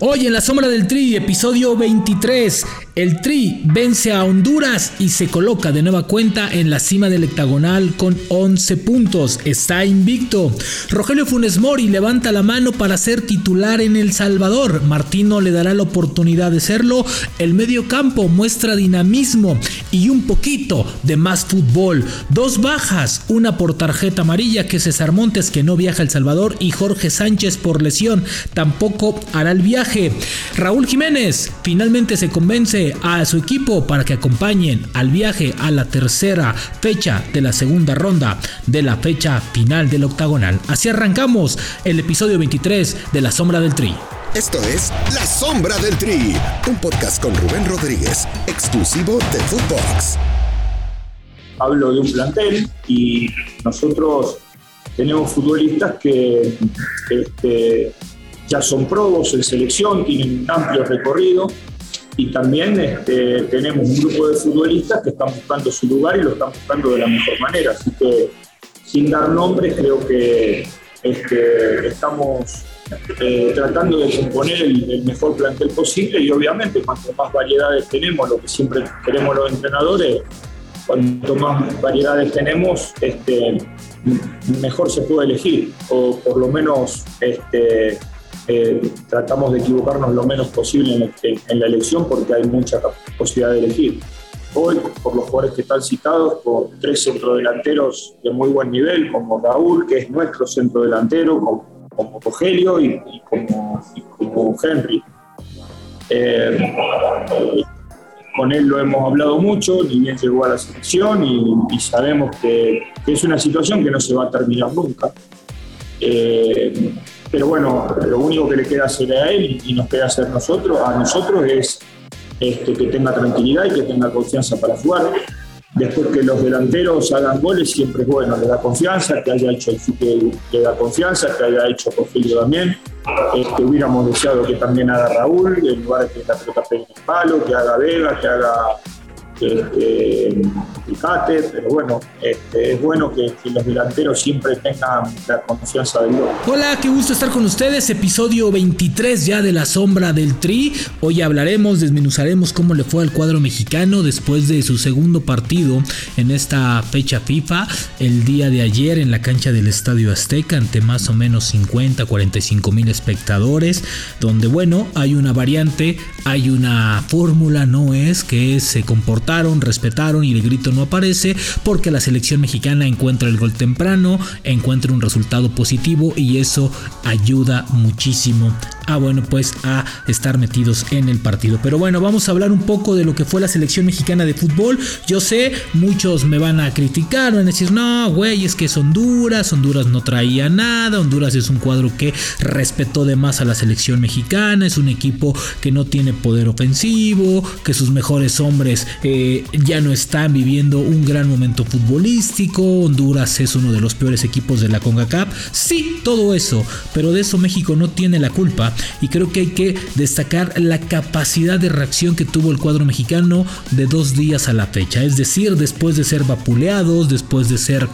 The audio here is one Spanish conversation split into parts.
Hoy en la sombra del Tri, episodio 23, el Tri vence a Honduras y se coloca de nueva cuenta en la cima del hectagonal con 11 puntos. Está invicto. Rogelio Funes Mori levanta la mano para ser titular en El Salvador. Martino le dará la oportunidad de serlo. El medio campo muestra dinamismo y un poquito de más fútbol. Dos bajas, una por tarjeta amarilla que César Montes que no viaja a El Salvador y Jorge Sánchez por lesión tampoco hará el viaje. Raúl Jiménez finalmente se convence a su equipo para que acompañen al viaje a la tercera fecha de la segunda ronda de la fecha final del octagonal. Así arrancamos el episodio 23 de La Sombra del Tri. Esto es La Sombra del Tri, un podcast con Rubén Rodríguez, exclusivo de Footbox. Hablo de un plantel y nosotros tenemos futbolistas que este, ya son probos en selección, tienen un amplio recorrido y también este, tenemos un grupo de futbolistas que están buscando su lugar y lo están buscando de la mejor manera. Así que sin dar nombres creo que este, estamos eh, tratando de componer el, mejor plantel posible y obviamente cuanto más variedades tenemos, lo que siempre queremos los entrenadores, cuanto más variedades tenemos, este, mejor se puede elegir o por lo menos eh, tratamos de equivocarnos lo menos posible en, la elección porque hay mucha posibilidad de elegir. Hoy, por los jugadores que están citados, por tres centrodelanteros de muy buen nivel, como Raúl, que es nuestro centrodelantero, como, como Rogelio y, como, Henry. Eh, con él lo hemos hablado mucho, ni bien llegó a la selección y, sabemos que, es una situación que no se va a terminar nunca. Eh, pero bueno, lo único que le queda hacer a él y nos queda hacer nosotros, a nosotros es este, que tenga tranquilidad y que tenga confianza para jugar. Después que los delanteros hagan goles siempre es bueno, le da confianza, que haya hecho el que le da confianza, que haya hecho Rogelio también. Este, hubiéramos deseado que también haga Raúl, en lugar de que la pelota pegue en el palo, que haga Vega, que haga este, pero bueno, este, es bueno que, los delanteros siempre tengan la confianza del gol. Hola, qué gusto estar con ustedes, episodio 23 ya de La Sombra del Tri. Hoy hablaremos, desmenuzaremos cómo le fue al cuadro mexicano después de su segundo partido en esta fecha FIFA, el día de ayer en la cancha del Estadio Azteca, ante más o menos 50, 45 mil espectadores, donde bueno, hay una variante, hay una fórmula, no es que se comporta respetaron y el grito no aparece porque la selección mexicana encuentra el gol temprano, encuentra un resultado positivo y eso ayuda muchísimo a bueno pues a estar metidos en el partido. Pero bueno, vamos a hablar un poco de lo que fue la selección mexicana de fútbol. Yo sé, muchos me van a criticar, van a decir, no, güey, es que es Honduras, Honduras no traía nada, Honduras es un cuadro que respetó de más a la selección mexicana, es un equipo que no tiene poder ofensivo, que sus mejores hombres eh, ya no están viviendo un gran momento futbolístico, Honduras es uno de los peores equipos de la CONCACAF, sí, todo eso, pero de eso México no tiene la culpa y creo que hay que destacar la capacidad de reacción que tuvo el cuadro mexicano de dos días a la fecha, es decir, después de ser vapuleados, después de ser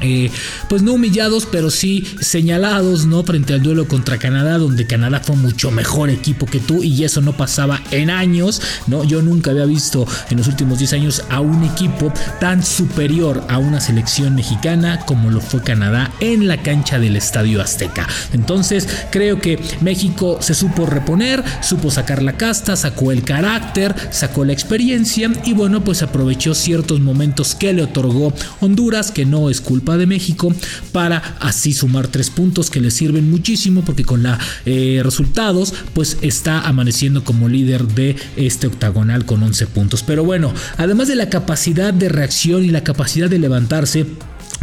eh, pues no humillados, pero sí señalados, ¿no? Frente al duelo contra Canadá, donde Canadá fue mucho mejor equipo que tú y eso no pasaba en años, ¿no? Yo nunca había visto en los últimos 10 años a un equipo tan superior a una selección mexicana como lo fue Canadá en la cancha del Estadio Azteca. Entonces, creo que México se supo reponer, supo sacar la casta, sacó el carácter, sacó la experiencia y bueno, pues aprovechó ciertos momentos que le otorgó Honduras, que no es culpa de México para así sumar tres puntos que le sirven muchísimo porque con la eh, resultados pues está amaneciendo como líder de este octagonal con 11 puntos. Pero bueno, además de la capacidad de reacción y la capacidad de levantarse,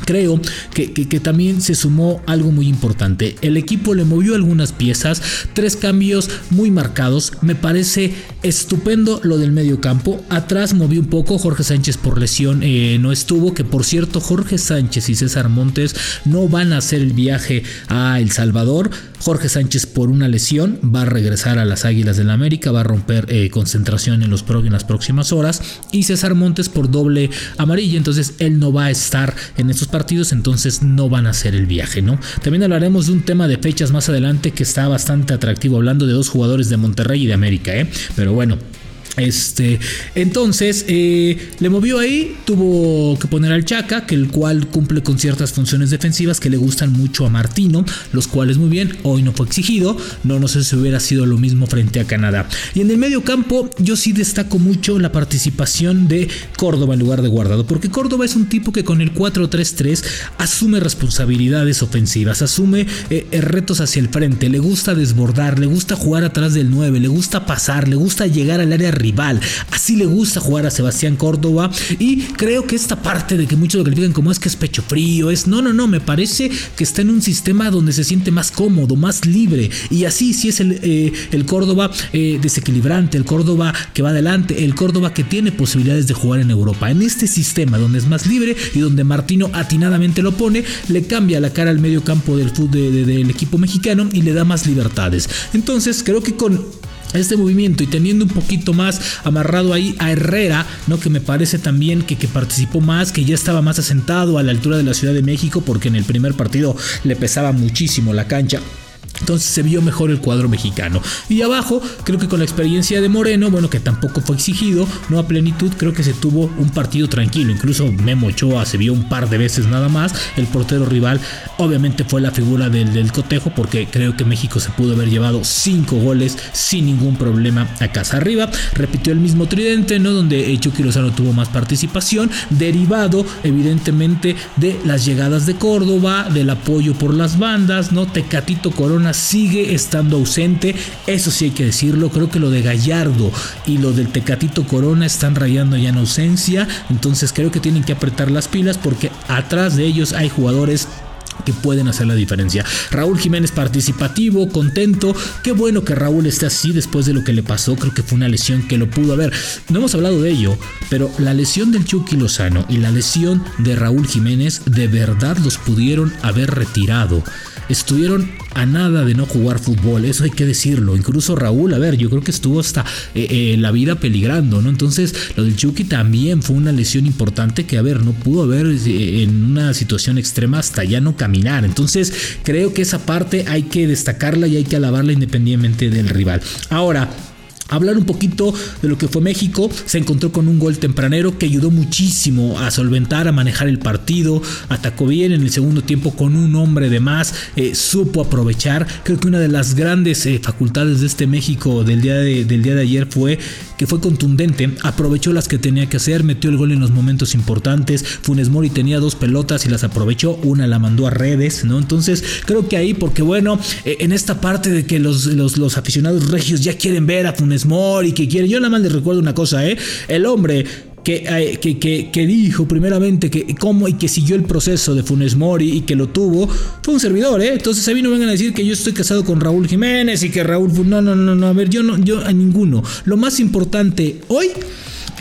Creo que, también se sumó algo muy importante. El equipo le movió algunas piezas, tres cambios muy marcados. Me parece estupendo lo del medio campo. Atrás movió un poco. Jorge Sánchez por lesión eh, no estuvo. Que por cierto, Jorge Sánchez y César Montes no van a hacer el viaje a El Salvador. Jorge Sánchez por una lesión va a regresar a las Águilas del la América, va a romper eh, concentración en, los en las próximas horas. Y César Montes por doble amarilla, entonces él no va a estar en estos partidos, entonces no van a hacer el viaje, ¿no? También hablaremos de un tema de fechas más adelante que está bastante atractivo, hablando de dos jugadores de Monterrey y de América, ¿eh? Pero bueno. Este, entonces eh, le movió ahí, tuvo que poner al Chaca, que el cual cumple con ciertas funciones defensivas que le gustan mucho a Martino, los cuales muy bien, hoy no fue exigido, no, no sé si hubiera sido lo mismo frente a Canadá. Y en el medio campo yo sí destaco mucho la participación de Córdoba en lugar de Guardado, porque Córdoba es un tipo que con el 4-3-3 asume responsabilidades ofensivas, asume eh, retos hacia el frente, le gusta desbordar, le gusta jugar atrás del 9, le gusta pasar, le gusta llegar al área Así le gusta jugar a Sebastián Córdoba y creo que esta parte de que muchos lo califican como es que es pecho frío, es no, no, no, me parece que está en un sistema donde se siente más cómodo, más libre y así sí es el, eh, el Córdoba eh, desequilibrante, el Córdoba que va adelante, el Córdoba que tiene posibilidades de jugar en Europa. En este sistema donde es más libre y donde Martino atinadamente lo pone, le cambia la cara al medio campo del, del equipo mexicano y le da más libertades. Entonces creo que con este movimiento y teniendo un poquito más amarrado ahí a Herrera, ¿no? Que me parece también que, que, participó más, que ya estaba más asentado a la altura de la Ciudad de México, porque en el primer partido le pesaba muchísimo la cancha. Entonces se vio mejor el cuadro mexicano. Y abajo, creo que con la experiencia de Moreno, bueno, que tampoco fue exigido, no a plenitud, creo que se tuvo un partido tranquilo. Incluso Memo Ochoa se vio un par de veces nada más. El portero rival, obviamente, fue la figura del, cotejo, porque creo que México se pudo haber llevado cinco goles sin ningún problema a casa arriba. Repitió el mismo tridente, ¿no? Donde Chucky Lozano tuvo más participación, derivado, evidentemente, de las llegadas de Córdoba, del apoyo por las bandas, ¿no? Tecatito Corona sigue estando ausente, eso sí hay que decirlo, creo que lo de Gallardo y lo del Tecatito Corona están rayando ya en ausencia, entonces creo que tienen que apretar las pilas porque atrás de ellos hay jugadores que pueden hacer la diferencia. Raúl Jiménez participativo, contento. Qué bueno que Raúl esté así después de lo que le pasó. Creo que fue una lesión que lo pudo haber. No hemos hablado de ello, pero la lesión del Chucky Lozano y la lesión de Raúl Jiménez de verdad los pudieron haber retirado estuvieron a nada de no jugar fútbol, eso hay que decirlo. Incluso Raúl, a ver, yo creo que estuvo hasta eh, eh, la vida peligrando, ¿no? Entonces, lo del Chucky también fue una lesión importante que, a ver, no pudo haber eh, en una situación extrema hasta ya no caminar. Entonces, creo que esa parte hay que destacarla y hay que alabarla independientemente del rival. Ahora, Hablar un poquito de lo que fue México, se encontró con un gol tempranero que ayudó muchísimo a solventar, a manejar el partido, atacó bien en el segundo tiempo con un hombre de más, eh, supo aprovechar, creo que una de las grandes eh, facultades de este México del día de, del día de ayer fue que fue contundente, aprovechó las que tenía que hacer, metió el gol en los momentos importantes, Funes Mori tenía dos pelotas y las aprovechó, una la mandó a redes, ¿no? Entonces creo que ahí, porque bueno, eh, en esta parte de que los, los, los aficionados regios ya quieren ver a Funes Mori, que quiere. Yo nada más les recuerdo una cosa, ¿eh? El hombre que, que, que, dijo primeramente que cómo y que siguió el proceso de Funes Mori y que lo tuvo, fue un servidor, ¿eh? Entonces a mí no vengan a decir que yo estoy casado con Raúl Jiménez y que Raúl... No, no, no, no, a ver, yo no, yo a ninguno. Lo más importante hoy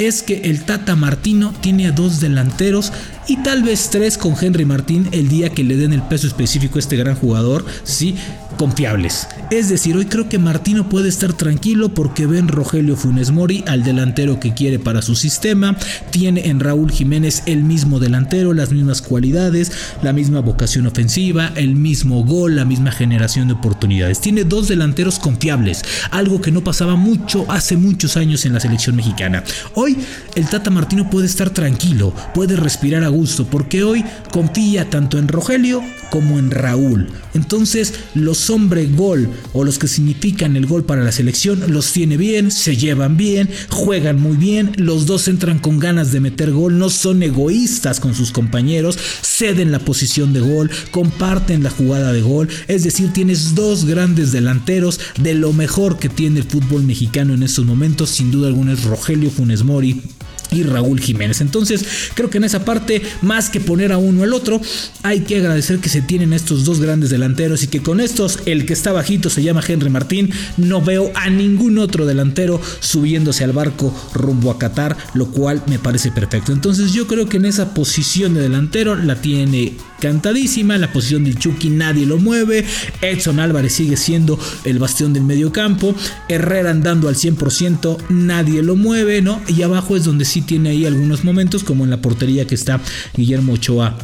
es que el Tata Martino tiene a dos delanteros y tal vez tres con Henry Martín el día que le den el peso específico a este gran jugador, sí, confiables. Es decir, hoy creo que Martino puede estar tranquilo porque ven Rogelio Funes Mori al delantero que quiere para su sistema, tiene en Raúl Jiménez el mismo delantero, las mismas cualidades, la misma vocación ofensiva, el mismo gol, la misma generación de oportunidades. Tiene dos delanteros confiables, algo que no pasaba mucho hace muchos años en la selección mexicana. Hoy el Tata Martino puede estar tranquilo, puede respirar a gusto, porque hoy confía tanto en Rogelio como en Raúl. Entonces, los hombre gol o los que significan el gol para la selección los tiene bien, se llevan bien, juegan muy bien, los dos entran con ganas de meter gol, no son egoístas con sus compañeros, ceden la posición de gol, comparten la jugada de gol, es decir, tienes dos grandes delanteros de lo mejor que tiene el fútbol mexicano en estos momentos, sin duda alguna es Rogelio Funes Mori y Raúl Jiménez. Entonces, creo que en esa parte, más que poner a uno al otro, hay que agradecer que se tienen estos dos grandes delanteros y que con estos, el que está bajito se llama Henry Martín, no veo a ningún otro delantero subiéndose al barco rumbo a Qatar, lo cual me parece perfecto. Entonces, yo creo que en esa posición de delantero la tiene cantadísima, la posición del Chucky nadie lo mueve, Edson Álvarez sigue siendo el bastión del medio campo, Herrera andando al 100%, nadie lo mueve, ¿no? Y abajo es donde tiene ahí algunos momentos, como en la portería que está Guillermo Ochoa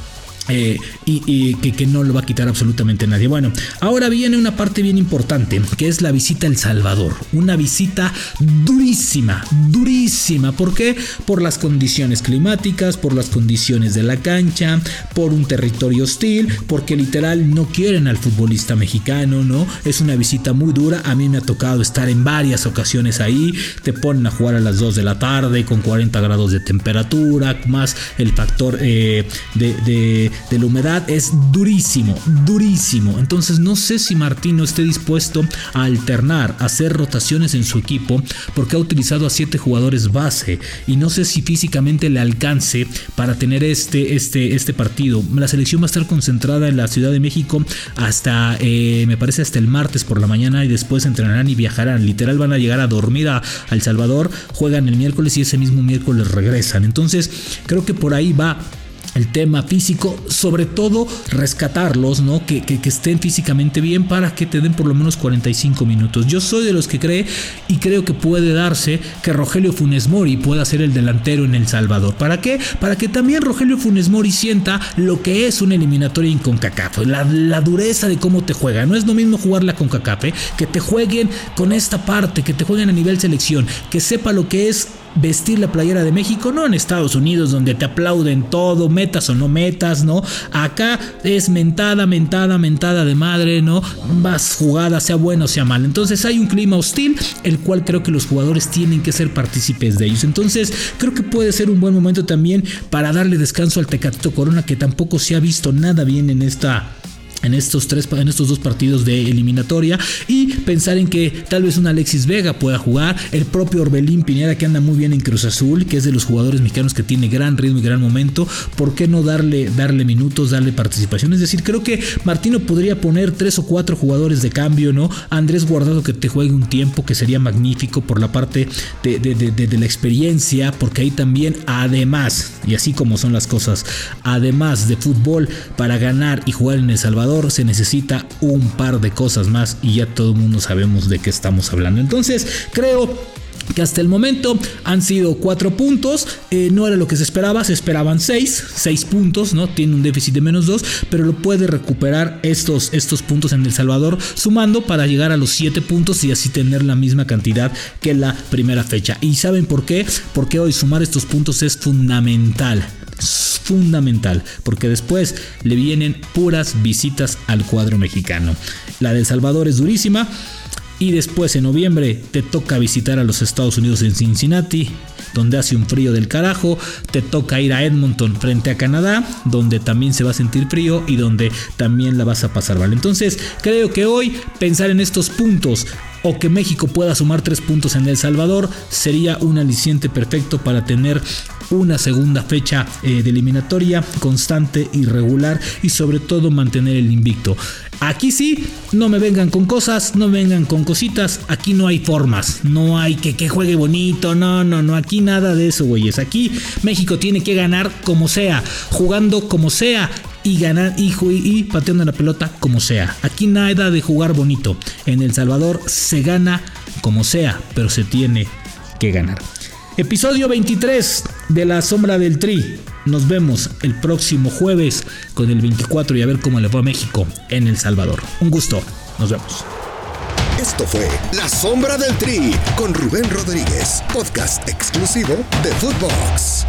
eh, y, que, no lo va a quitar absolutamente nadie. Bueno, ahora viene una parte bien importante, que es la visita a El Salvador. Una visita durísima, durísima. ¿Por qué? Por las condiciones climáticas, por las condiciones de la cancha, por un territorio hostil, porque literal no quieren al futbolista mexicano, ¿no? Es una visita muy dura. A mí me ha tocado estar en varias ocasiones ahí. Te ponen a jugar a las 2 de la tarde con 40 grados de temperatura, más el factor eh, de de la humedad es durísimo, durísimo. Entonces no sé si Martino esté dispuesto a alternar, a hacer rotaciones en su equipo, porque ha utilizado a siete jugadores base y no sé si físicamente le alcance para tener este, este, este partido. La selección va a estar concentrada en la Ciudad de México hasta, eh, me parece, hasta el martes por la mañana y después entrenarán y viajarán. Literal van a llegar a dormir a, El Salvador, juegan el miércoles y ese mismo miércoles regresan. Entonces creo que por ahí va el tema físico, sobre todo rescatarlos, ¿no? Que, que, estén físicamente bien para que te den por lo menos 45 minutos. Yo soy de los que cree y creo que puede darse que Rogelio Funes Mori pueda ser el delantero en El Salvador. ¿Para qué? Para que también Rogelio Funes Mori sienta lo que es una eliminatoria en CONCACAF, la, la dureza de cómo te juega. No es lo mismo jugarla con CONCACAF, ¿eh? que te jueguen con esta parte, que te jueguen a nivel selección, que sepa lo que es vestir la playera de México, no en Estados Unidos donde te aplauden todo, metas o no metas, ¿no? Acá es mentada, mentada, mentada de madre, ¿no? Vas jugada, sea bueno o sea mal. Entonces hay un clima hostil, el cual creo que los jugadores tienen que ser partícipes de ellos. Entonces creo que puede ser un buen momento también para darle descanso al Tecatito Corona que tampoco se ha visto nada bien en esta en estos tres en estos dos partidos de eliminatoria y pensar en que tal vez un Alexis Vega pueda jugar, el propio Orbelín Piñera que anda muy bien en Cruz Azul, que es de los jugadores mexicanos que tiene gran ritmo y gran momento, ¿por qué no darle darle minutos, darle participación? Es decir, creo que Martino podría poner tres o cuatro jugadores de cambio, ¿no? Andrés Guardado que te juegue un tiempo que sería magnífico por la parte de, de la experiencia, porque ahí también además, y así como son las cosas, además de fútbol para ganar y jugar en El Salvador, se necesita un par de cosas más y ya todo el mundo sabemos de qué estamos hablando. Entonces creo que hasta el momento han sido cuatro puntos, eh, no era lo que se esperaba, se esperaban seis, seis puntos, ¿no? Tiene un déficit de menos dos, pero lo puede recuperar estos, estos puntos en El Salvador, sumando para llegar a los siete puntos y así tener la misma cantidad que la primera fecha. ¿Y saben por qué? Porque hoy sumar estos puntos es fundamental fundamental, porque después le vienen puras visitas al cuadro mexicano. La de Salvador es durísima. Y después en noviembre te toca visitar a los Estados Unidos en Cincinnati, donde hace un frío del carajo. Te toca ir a Edmonton frente a Canadá, donde también se va a sentir frío y donde también la vas a pasar mal. Entonces creo que hoy pensar en estos puntos o que México pueda sumar tres puntos en El Salvador sería un aliciente perfecto para tener una segunda fecha eh, de eliminatoria constante y regular y sobre todo mantener el invicto. Aquí sí, no me vengan con cosas, no vengan con cositas, aquí no hay formas, no hay que, que juegue bonito, no, no, no, aquí nada de eso, güeyes. Aquí México tiene que ganar como sea, jugando como sea y ganar y, y pateando la pelota como sea. Aquí nada de jugar bonito. En El Salvador se gana como sea, pero se tiene que ganar. Episodio 23 de La Sombra del Tri. Nos vemos el próximo jueves con el 24 y a ver cómo le fue a México en El Salvador. Un gusto. Nos vemos. Esto fue La Sombra del Tri con Rubén Rodríguez, podcast exclusivo de Footbox.